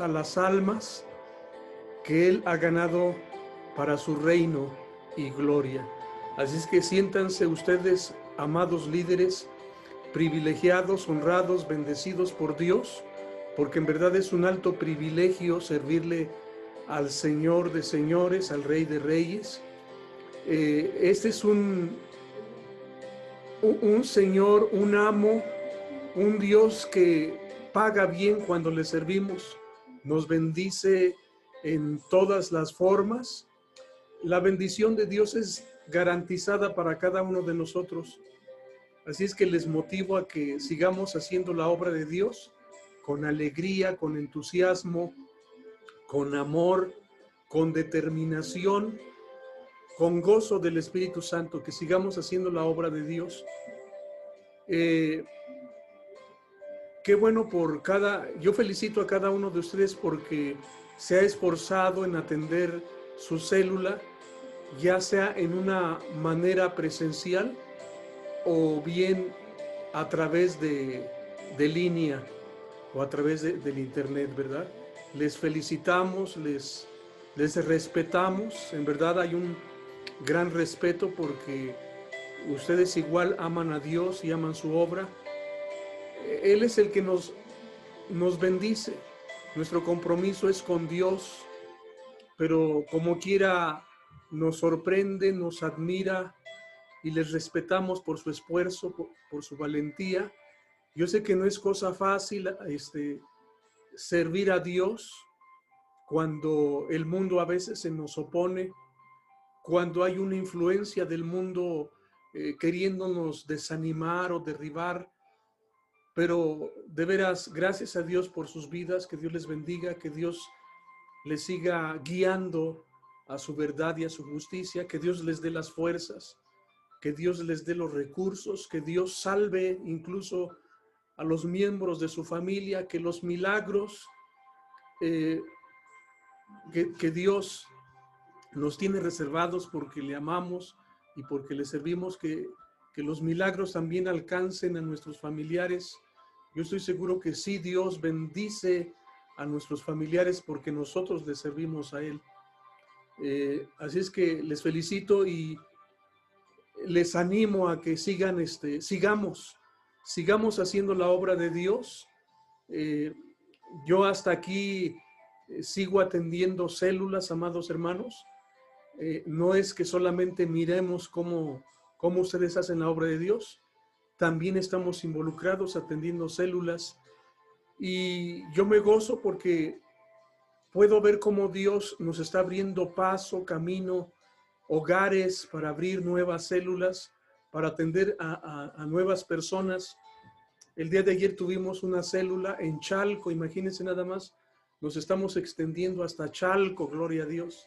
a las almas que Él ha ganado para su reino y gloria. Así es que siéntanse ustedes, amados líderes, privilegiados, honrados, bendecidos por Dios, porque en verdad es un alto privilegio servirle al Señor de señores, al Rey de reyes. Eh, este es un, un Señor, un amo, un Dios que paga bien cuando le servimos, nos bendice en todas las formas. La bendición de Dios es garantizada para cada uno de nosotros. Así es que les motivo a que sigamos haciendo la obra de Dios con alegría, con entusiasmo, con amor, con determinación, con gozo del Espíritu Santo, que sigamos haciendo la obra de Dios. Eh, qué bueno por cada, yo felicito a cada uno de ustedes porque se ha esforzado en atender su célula, ya sea en una manera presencial o bien a través de, línea o a través del internet, ¿verdad? Les felicitamos, les, les respetamos, en verdad hay un gran respeto porque ustedes igual aman a Dios y aman su obra. Él es el que nos, nos bendice. Nuestro compromiso es con Dios, pero como quiera nos sorprende, nos admira y les respetamos por su esfuerzo, por, su valentía. Yo sé que no es cosa fácil este, servir a Dios cuando el mundo a veces se nos opone, cuando hay una influencia del mundo eh, queriéndonos desanimar o derribar. Pero de veras, gracias a Dios por sus vidas, que Dios les bendiga, que Dios les siga guiando a su verdad y a su justicia, que Dios les dé las fuerzas que Dios les dé los recursos, que Dios salve incluso a los miembros de su familia, que los milagros eh, que, Dios nos tiene reservados porque le amamos y porque le servimos, que, que los milagros también alcancen a nuestros familiares. Yo estoy seguro que sí, Dios bendice a nuestros familiares porque nosotros le servimos a Él. Eh, así es que les felicito y les animo a que sigan, este, sigamos, sigamos haciendo la obra de Dios. Eh, yo hasta aquí eh, sigo atendiendo células, amados hermanos. No es que solamente miremos cómo, cómo ustedes hacen la obra de Dios, también estamos involucrados atendiendo células y yo me gozo porque puedo ver cómo Dios nos está abriendo paso, camino hogares, para abrir nuevas células, para atender a, nuevas personas. El día de ayer tuvimos una célula en Chalco, imagínense nada más, nos estamos extendiendo hasta Chalco, gloria a Dios.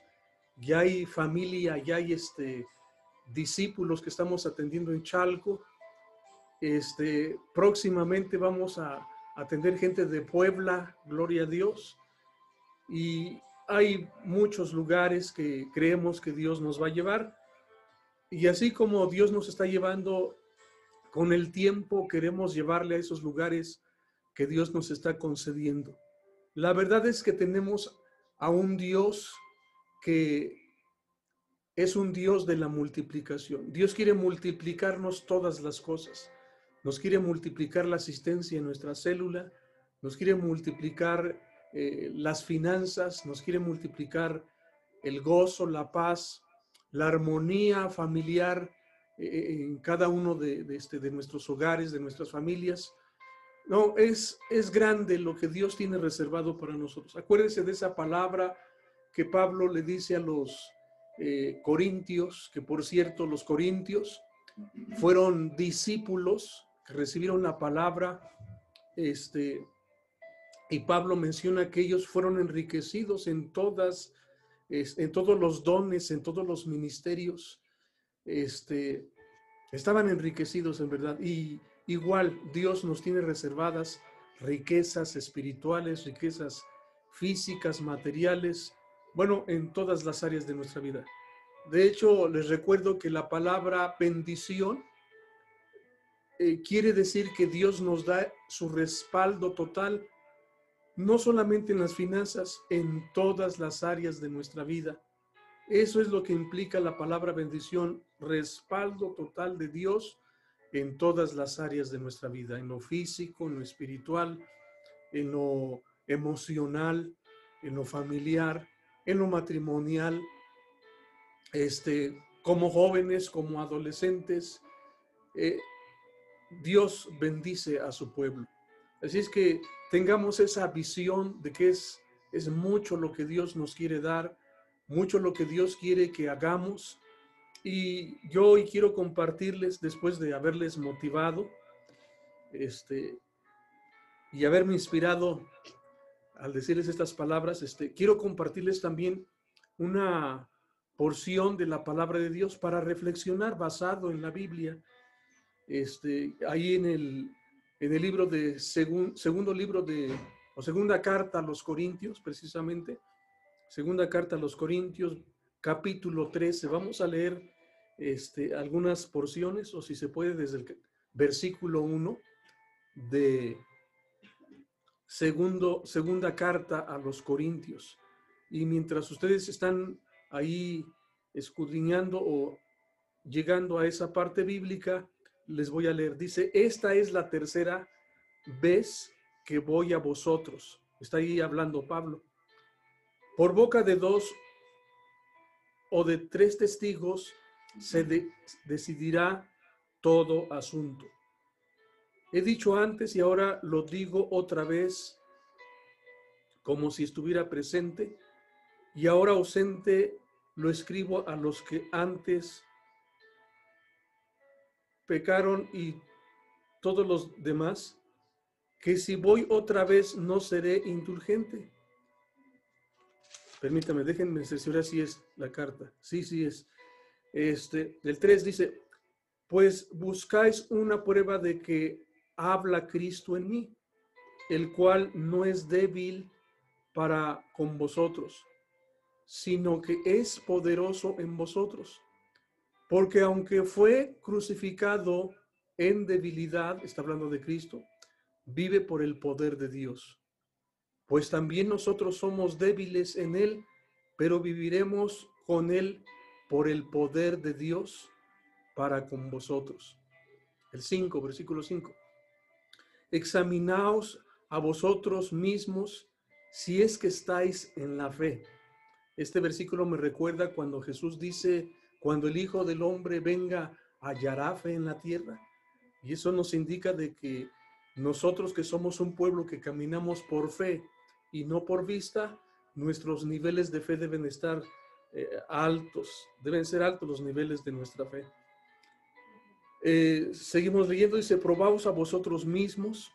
Ya hay familia, ya hay este, discípulos que estamos atendiendo en Chalco. Este, próximamente vamos a atender gente de Puebla, gloria a Dios. Y hay muchos lugares que creemos que Dios nos va a llevar. Y así como Dios nos está llevando con el tiempo, queremos llevarle a esos lugares que Dios nos está concediendo. La verdad es que tenemos a un Dios que es un Dios de la multiplicación. Dios quiere multiplicarnos todas las cosas. Nos quiere multiplicar la asistencia en nuestra célula, nos quiere multiplicar eh, las finanzas, nos quiere multiplicar el gozo, la paz, la armonía familiar eh, eh, en cada uno de, este, de nuestros hogares, de nuestras familias. No, es, es grande lo que Dios tiene reservado para nosotros. Acuérdense de esa palabra que Pablo le dice a los corintios, que por cierto los corintios fueron discípulos recibieron la palabra este, y Pablo menciona que ellos fueron enriquecidos en todas, en todos los dones, en todos los ministerios. Este, estaban enriquecidos en verdad. Y igual Dios nos tiene reservadas riquezas espirituales, riquezas físicas, materiales, bueno, en todas las áreas de nuestra vida. De hecho, les recuerdo que la palabra bendición eh, quiere decir que Dios nos da su respaldo total no solamente en las finanzas, en todas las áreas de nuestra vida. Eso es lo que implica la palabra bendición, respaldo total de Dios en todas las áreas de nuestra vida, en lo físico, en lo espiritual, en lo emocional, en lo familiar, en lo matrimonial, este, como jóvenes, como adolescentes. Eh, Dios bendice a su pueblo. Así es que tengamos esa visión de que es, es mucho lo que Dios nos quiere dar, mucho lo que Dios quiere que hagamos. Y yo hoy quiero compartirles, después de haberles motivado este, y haberme inspirado al decirles estas palabras, este, quiero compartirles también una porción de la palabra de Dios para reflexionar basado en la Biblia. Este, ahí en el, en el libro de segundo libro de, o segunda carta a los Corintios, precisamente, segunda carta a los Corintios, capítulo 13. Vamos a leer este, algunas porciones, o si se puede, desde el versículo 1 de segundo, segunda carta a los Corintios. Y mientras ustedes están ahí escudriñando o llegando a esa parte bíblica, les voy a leer. Dice, esta es la tercera vez que voy a vosotros. Está ahí hablando Pablo. Por boca de dos o de tres testigos se decidirá todo asunto. He dicho antes y ahora lo digo otra vez como si estuviera presente y ahora ausente lo escribo a los que antes pecaron y todos los demás, que si voy otra vez no seré indulgente. Permítame, déjenme cerciorar si es la carta. Sí, sí es. Este, el 3 dice, pues buscáis una prueba de que habla Cristo en mí, el cual no es débil para con vosotros, sino que es poderoso en vosotros porque aunque fue crucificado en debilidad, está hablando de Cristo, vive por el poder de Dios. Pues también nosotros somos débiles en Él, pero viviremos con Él por el poder de Dios para con vosotros. El 5, versículo 5. Examinaos a vosotros mismos si es que estáis en la fe. Este versículo me recuerda cuando Jesús dice, cuando el Hijo del Hombre venga, hallará fe en la tierra. Y eso nos indica de que nosotros que somos un pueblo que caminamos por fe y no por vista, nuestros niveles de fe deben estar eh, altos, deben ser altos los niveles de nuestra fe. Eh, seguimos leyendo, dice, probaos a vosotros mismos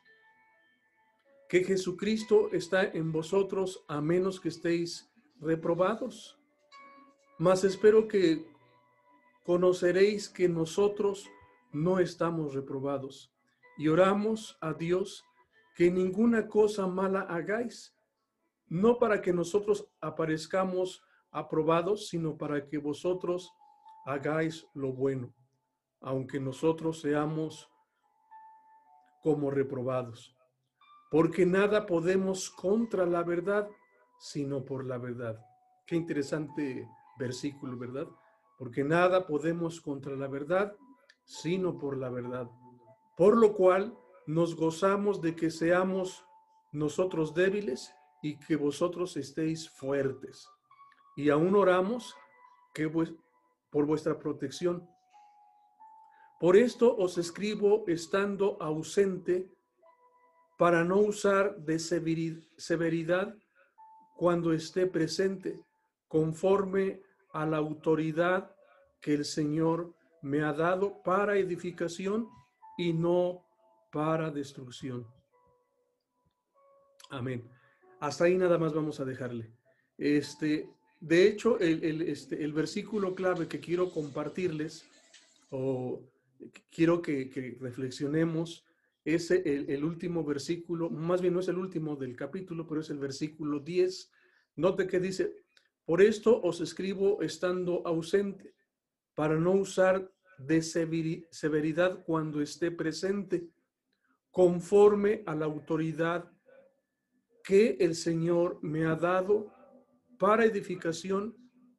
que Jesucristo está en vosotros a menos que estéis reprobados. Mas espero que conoceréis que nosotros no estamos reprobados. Y oramos a Dios que ninguna cosa mala hagáis, no para que nosotros aparezcamos aprobados, sino para que vosotros hagáis lo bueno, aunque nosotros seamos como reprobados. Porque nada podemos contra la verdad, sino por la verdad. Qué interesante versículo, ¿verdad? Porque nada podemos contra la verdad, sino por la verdad. Por lo cual nos gozamos de que seamos nosotros débiles y que vosotros estéis fuertes. Y aún oramos que por vuestra protección. Por esto os escribo estando ausente para no usar de severidad cuando esté presente, conforme a la autoridad que el Señor me ha dado para edificación y no para destrucción. Amén. Hasta ahí nada más vamos a dejarle. Este, de hecho, el, este, el versículo clave que quiero compartirles o quiero que, reflexionemos es el, el, último versículo, más bien no es el último del capítulo, pero es el versículo 10. Note que dice, por esto os escribo estando ausente, para no usar de severidad cuando esté presente, conforme a la autoridad que el Señor me ha dado para edificación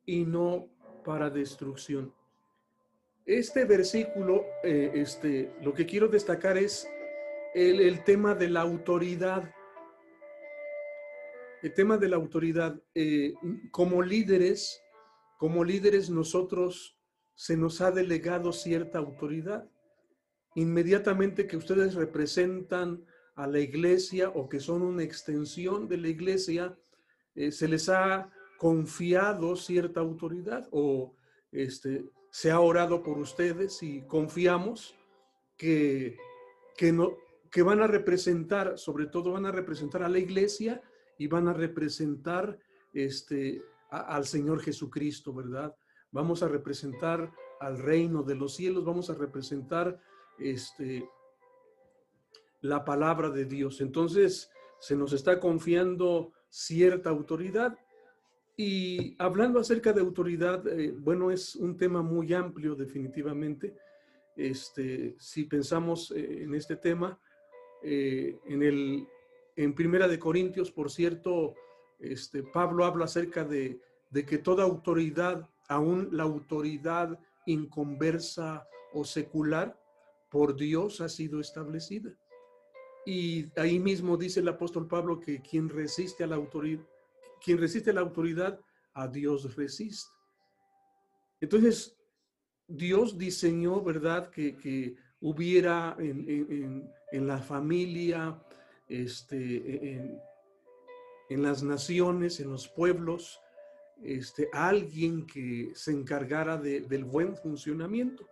y no para destrucción. Este versículo, eh, este, lo que quiero destacar es el, el, tema de la autoridad. El tema de la autoridad. Eh, como líderes, como líderes nosotros se nos ha delegado cierta autoridad. Inmediatamente que ustedes representan a la iglesia o que son una extensión de la iglesia, eh, se les ha confiado cierta autoridad o este, se ha orado por ustedes y confiamos que, que, no, que van a representar, sobre todo van a representar a la iglesia y van a representar este, al Señor Jesucristo, ¿verdad? Vamos a representar al reino de los cielos, vamos a representar este, la palabra de Dios. Entonces, se nos está confiando cierta autoridad. Y hablando acerca de autoridad, eh, bueno, es un tema muy amplio definitivamente. Este, si pensamos eh, en este tema, eh, en el en Primera de Corintios, por cierto, este, Pablo habla acerca de, que toda autoridad, aún la autoridad inconversa o secular, por Dios ha sido establecida. Y ahí mismo dice el apóstol Pablo que quien resiste a la autoridad, quien resiste a la autoridad, a Dios resiste. Entonces, Dios diseñó, ¿verdad?, que, hubiera en, la familia, este, en, en, las naciones, en los pueblos, este, alguien que se encargara del buen funcionamiento.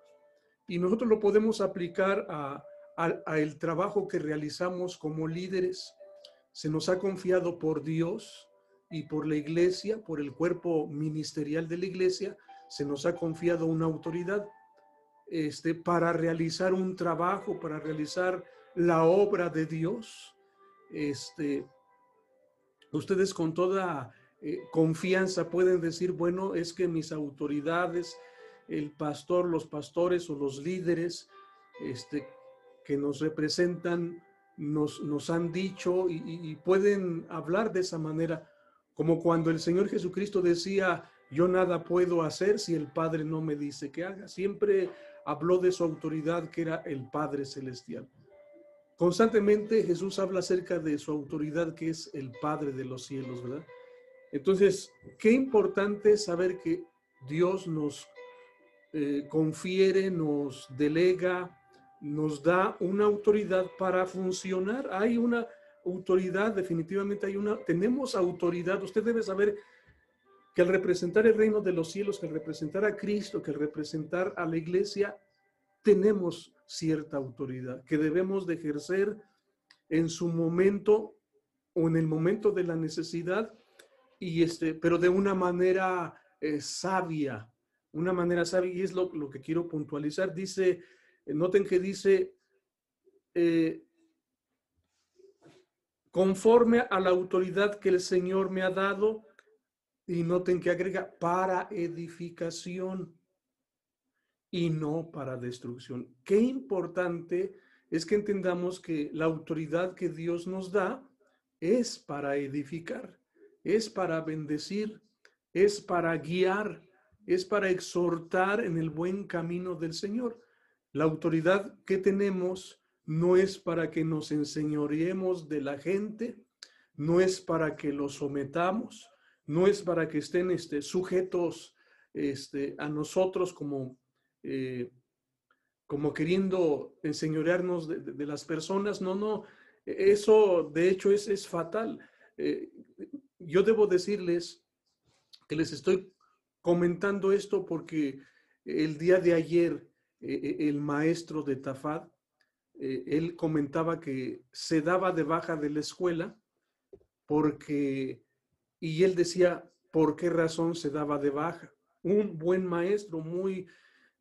Y nosotros lo podemos aplicar a, a, el trabajo que realizamos como líderes. Se nos ha confiado por Dios y por la iglesia, por el cuerpo ministerial de la iglesia, se nos ha confiado una autoridad este, para realizar un trabajo, para realizar la obra de Dios. Este, ustedes con toda eh, confianza pueden decir, bueno, es que mis autoridades, el pastor, los pastores o los líderes, este, que nos representan nos, nos han dicho y, pueden hablar de esa manera, como cuando el Señor Jesucristo decía, yo nada puedo hacer si el Padre no me dice que haga. Siempre habló de su autoridad que era el Padre Celestial. Constantemente Jesús habla acerca de su autoridad que es el Padre de los cielos, ¿verdad? Entonces, qué importante saber que Dios nos eh, confiere, nos delega, nos da una autoridad para funcionar. Hay una autoridad, definitivamente hay una, tenemos autoridad. Usted debe saber que al representar el reino de los cielos, que al representar a Cristo, que al representar a la iglesia, tenemos cierta autoridad que debemos de ejercer en su momento o en el momento de la necesidad, y este, pero de una manera eh, sabia, una manera sabia, y es lo, lo que quiero puntualizar. Dice Noten que dice, eh, conforme a la autoridad que el Señor me ha dado, y noten que agrega, para edificación y no para destrucción. Qué importante es que entendamos que la autoridad que Dios nos da es para edificar, es para bendecir, es para guiar, es para exhortar en el buen camino del Señor. La autoridad que tenemos no es para que nos enseñoreemos de la gente, no es para que los sometamos, no es para que estén este, sujetos este, a nosotros como, eh, como queriendo enseñorearnos de, las personas. No, no, eso de hecho es, es fatal. Eh, yo debo decirles que les estoy comentando esto porque el día de ayer eh, eh, el maestro de Tafad, él comentaba que se daba de baja de la escuela porque, y él decía, ¿por qué razón se daba de baja? Un buen maestro, muy,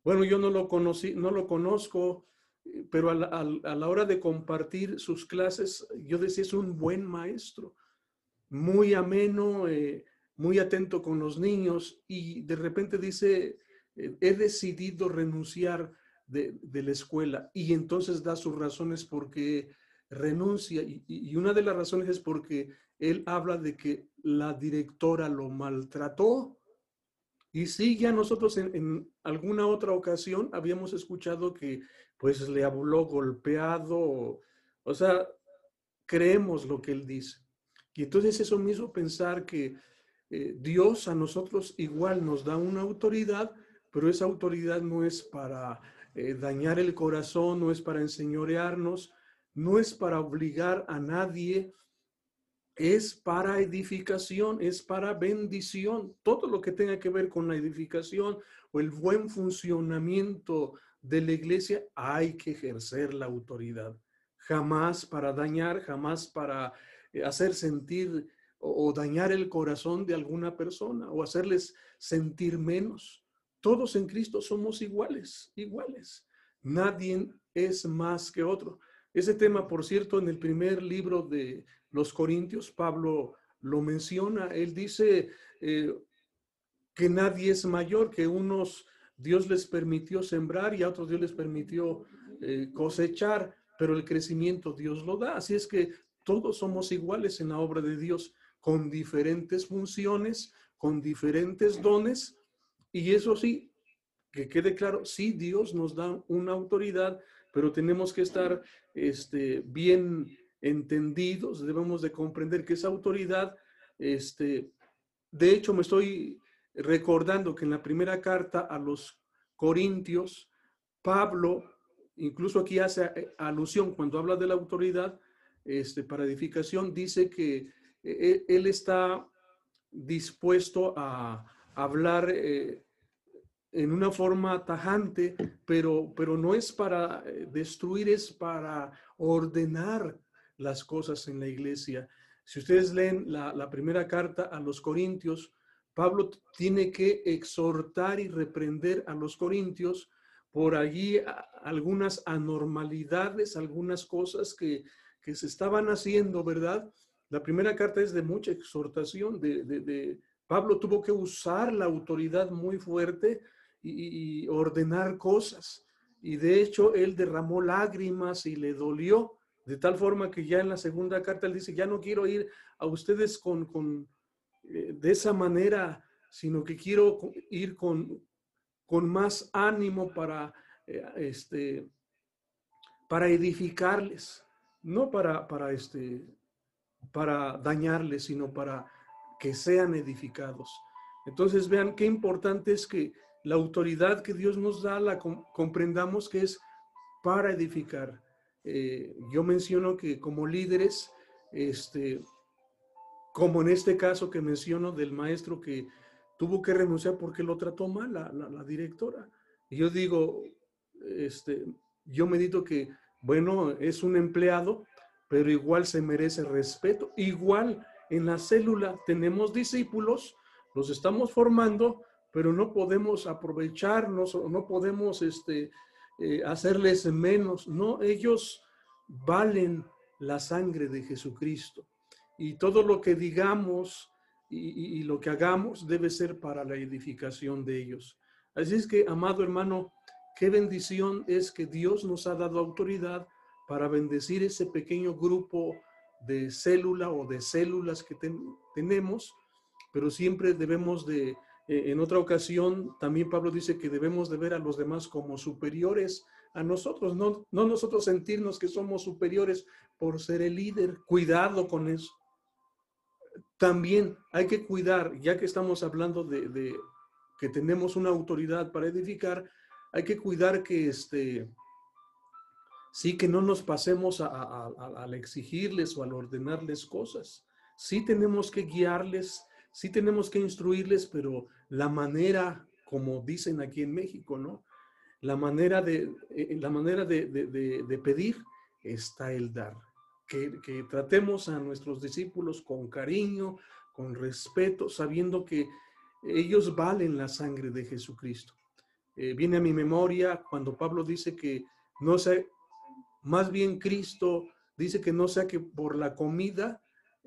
bueno, yo no lo conocí, no lo conozco, pero a la, hora de compartir sus clases, yo decía, es un buen maestro, muy ameno, muy atento con los niños, y de repente dice, eh, he decidido renunciar de, la escuela y entonces da sus razones porque renuncia y, una de las razones es porque él habla de que la directora lo maltrató. Y sí, ya nosotros en, alguna otra ocasión habíamos escuchado que pues le habló golpeado, o sea, creemos lo que él dice. Y entonces eso me hizo pensar que eh, Dios a nosotros igual nos da una autoridad, pero esa autoridad no es para eh, dañar el corazón, no es para enseñorearnos, no es para obligar a nadie, es para edificación, es para bendición. Todo lo que tenga que ver con la edificación o el buen funcionamiento de la iglesia, hay que ejercer la autoridad. Jamás para dañar, jamás para eh, hacer sentir o, dañar el corazón de alguna persona o hacerles sentir menos. Todos en Cristo somos iguales, iguales. Nadie es más que otro. Ese tema, por cierto, en el primer libro de los Corintios, Pablo lo menciona. Él dice eh, que nadie es mayor, que unos Dios les permitió sembrar y a otros Dios les permitió eh, cosechar, pero el crecimiento Dios lo da. Así es que todos somos iguales en la obra de Dios, con diferentes funciones, con diferentes dones. Y eso sí, que quede claro, sí, Dios nos da una autoridad, pero tenemos que estar este, bien entendidos, debemos de comprender que esa autoridad, este, de hecho me estoy recordando que en la primera carta a los Corintios, Pablo, incluso aquí hace eh, alusión cuando habla de la autoridad este, para edificación, dice que eh, eh, él está dispuesto a hablar en una forma tajante, pero, pero no es para destruir, es para ordenar las cosas en la iglesia. Si ustedes leen la, primera carta a los Corintios, Pablo tiene que exhortar y reprender a los Corintios por allí algunas anormalidades, algunas cosas que, se estaban haciendo, ¿verdad? La primera carta es de mucha exhortación, de, de Pablo tuvo que usar la autoridad muy fuerte y, ordenar cosas. Y de hecho, él derramó lágrimas y le dolió, de tal forma que ya en la segunda carta él dice, ya no quiero ir a ustedes con, con eh, de esa manera, sino que quiero ir con, con más ánimo para, eh, este, para edificarles, no para, para, este, para dañarles, sino para que sean edificados. Entonces vean qué importante es que la autoridad que Dios nos da, la comprendamos que es para edificar. Eh, yo menciono que como líderes, este, como en este caso que menciono del maestro que tuvo que renunciar porque lo trató mal la, la, directora. Y yo digo, este, yo medito que, bueno, es un empleado, pero igual se merece respeto. Igual en la célula tenemos discípulos, los estamos formando, pero no podemos aprovecharnos o no podemos este, eh, hacerles menos. No, ellos valen la sangre de Jesucristo. Y todo lo que digamos y, y, lo que hagamos debe ser para la edificación de ellos. Así es que, amado hermano, qué bendición es que Dios nos ha dado autoridad para bendecir ese pequeño grupo de célula o de células que tenemos, pero siempre debemos de eh, en otra ocasión, también Pablo dice que debemos de ver a los demás como superiores a nosotros, no, no nosotros sentirnos que somos superiores por ser el líder. Cuidado con eso. También hay que cuidar, ya que estamos hablando de, que tenemos una autoridad para edificar, hay que cuidar que este, sí que no nos pasemos al exigirles o al ordenarles cosas. Sí tenemos que guiarles, sí tenemos que instruirles, pero la manera, como dicen aquí en México, ¿no? La manera de, eh, la manera de, pedir está el dar. Que, tratemos a nuestros discípulos con cariño, con respeto, sabiendo que ellos valen la sangre de Jesucristo. Eh, viene a mi memoria cuando Pablo dice que no sea, más bien Cristo dice que no sea que por la comida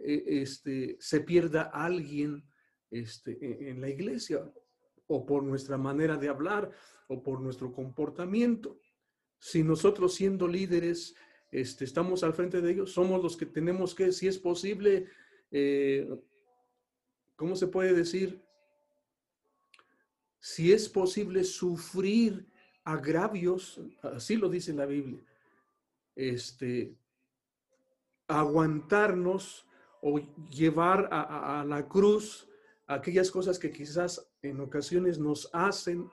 este, se pierda alguien este, e, en la iglesia o por nuestra manera de hablar o por nuestro comportamiento. Si nosotros siendo líderes este, estamos al frente de ellos, somos los que tenemos que, si es posible, eh, ¿cómo se puede decir? Si es posible sufrir agravios, así lo dice la Biblia, este, aguantarnos o llevar a, la cruz aquellas cosas que quizás en ocasiones nos hacen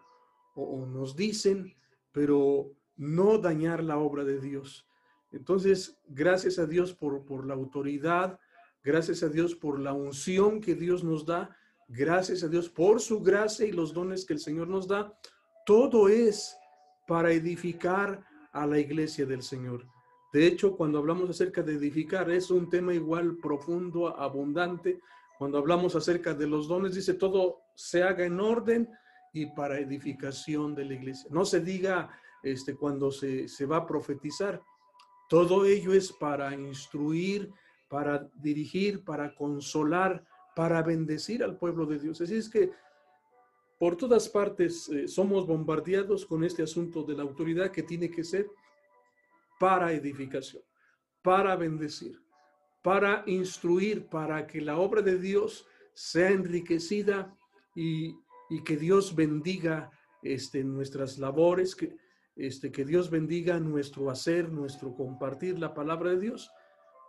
o, nos dicen, pero no dañar la obra de Dios. Entonces, gracias a Dios por, por la autoridad, gracias a Dios por la unción que Dios nos da, gracias a Dios por su gracia y los dones que el Señor nos da. Todo es para edificar a la iglesia del Señor. De hecho, cuando hablamos acerca de edificar, es un tema igual profundo, abundante. Cuando hablamos acerca de los dones, dice todo se haga en orden y para edificación de la iglesia. No se diga este, cuando se, se va a profetizar. Todo ello es para instruir, para dirigir, para consolar, para bendecir al pueblo de Dios. Así es que por todas partes eh, somos bombardeados con este asunto de la autoridad que tiene que ser para edificación, para bendecir, para instruir, para que la obra de Dios sea enriquecida y, que Dios bendiga este, nuestras labores, que, este, que Dios bendiga nuestro hacer, nuestro compartir la palabra de Dios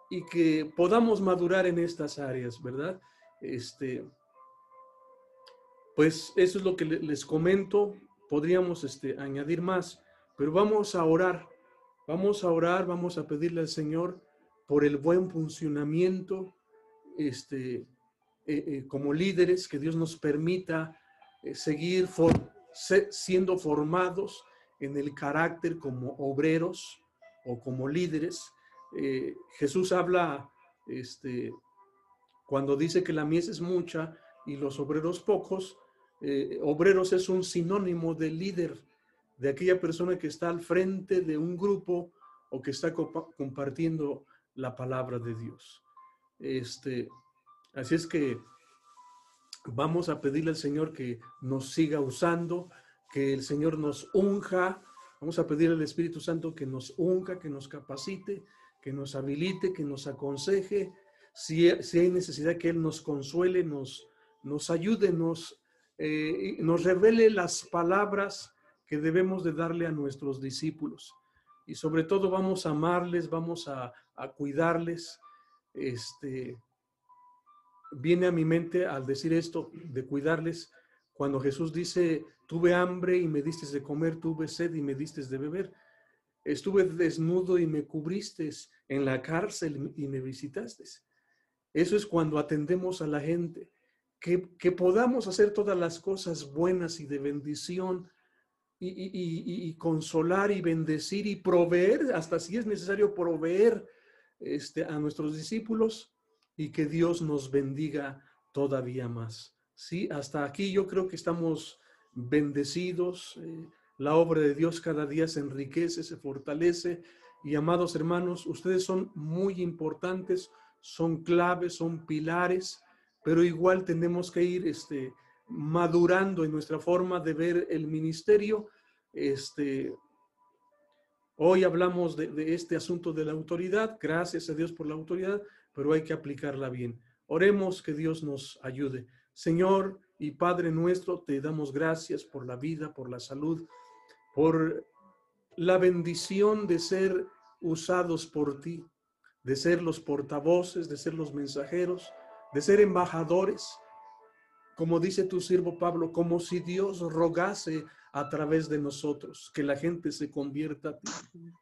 y que podamos madurar en estas áreas, ¿verdad? Este, pues eso es lo que les comento. Podríamos este, añadir más, pero vamos a orar Vamos a orar, vamos a pedirle al Señor por el buen funcionamiento, este, eh, eh, como líderes, que Dios nos permita eh, seguir siendo formados en el carácter como obreros o como líderes. Jesús habla, este, cuando dice que la mies es mucha y los obreros pocos, obreros es un sinónimo de líder de aquella persona que está al frente de un grupo o que está compartiendo la palabra de Dios. Este, así es que vamos a pedirle al Señor que nos siga usando, que el Señor nos unja. Vamos a pedirle al Espíritu Santo que nos unja, que nos capacite, que nos habilite, que nos aconseje. Si, si hay necesidad que Él nos consuele, nos, nos ayude, nos, eh, nos revele las palabras que debemos de darle a nuestros discípulos. Y sobre todo vamos a amarles, vamos a, cuidarles. Este, viene a mi mente al decir esto de cuidarles, cuando Jesús dice, tuve hambre y me diste de comer, tuve sed y me diste de beber, estuve desnudo y me cubriste, en la cárcel y me visitaste. Eso es cuando atendemos a la gente, que, que podamos hacer todas las cosas buenas y de bendición y, consolar y bendecir y proveer, hasta si es necesario proveer este, a nuestros discípulos y que Dios nos bendiga todavía más. Sí, hasta aquí yo creo que estamos bendecidos. Eh, la obra de Dios cada día se enriquece, se fortalece. Y amados hermanos, ustedes son muy importantes, son claves, son pilares, pero igual tenemos que ir este, madurando en nuestra forma de ver el ministerio. Este, hoy hablamos de, este asunto de la autoridad, gracias a Dios por la autoridad, pero hay que aplicarla bien. Oremos que Dios nos ayude. Señor y Padre nuestro, te damos gracias por la vida, por la salud, por la bendición de ser usados por ti, de ser los portavoces, de ser los mensajeros, de ser embajadores como dice tu siervo Pablo, como si Dios rogase a través de nosotros, que la gente se convierta a ti.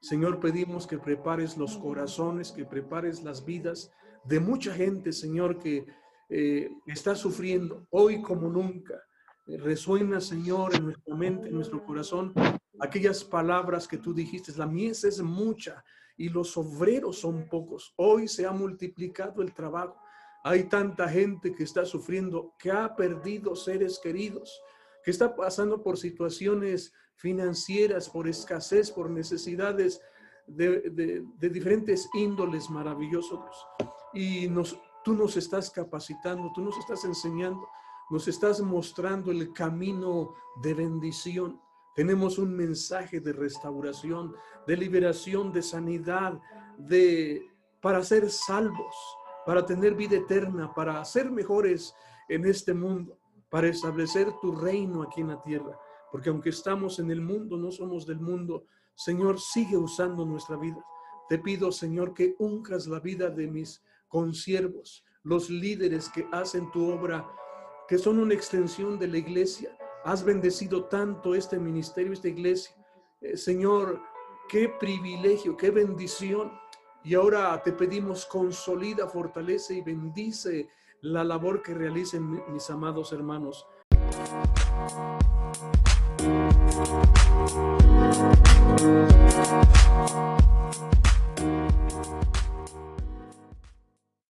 Señor, pedimos que prepares los corazones, que prepares las vidas de mucha gente, Señor, que eh, está sufriendo hoy como nunca. resuena, Señor, en nuestra mente, en nuestro corazón, aquellas palabras que tú dijiste, la mies es mucha y los obreros son pocos. Hoy se ha multiplicado el trabajo. Hay tanta gente que está sufriendo, que ha perdido seres queridos, que está pasando por situaciones financieras, por escasez, por necesidades de, diferentes índoles maravillosos. Y nos, tú nos estás capacitando, tú nos estás enseñando, nos estás mostrando el camino de bendición. Tenemos un mensaje de restauración, de liberación, de sanidad, de para ser salvos para tener vida eterna, para ser mejores en este mundo, para establecer tu reino aquí en la tierra. Porque aunque estamos en el mundo, no somos del mundo. Señor, sigue usando nuestra vida. Te pido, Señor, que unjas la vida de mis consiervos, los líderes que hacen tu obra, que son una extensión de la iglesia. Has bendecido tanto este ministerio, esta iglesia. Eh, Señor, qué privilegio, qué bendición. Y ahora te pedimos, consolida, fortalece y bendice la labor que realicen mis amados hermanos.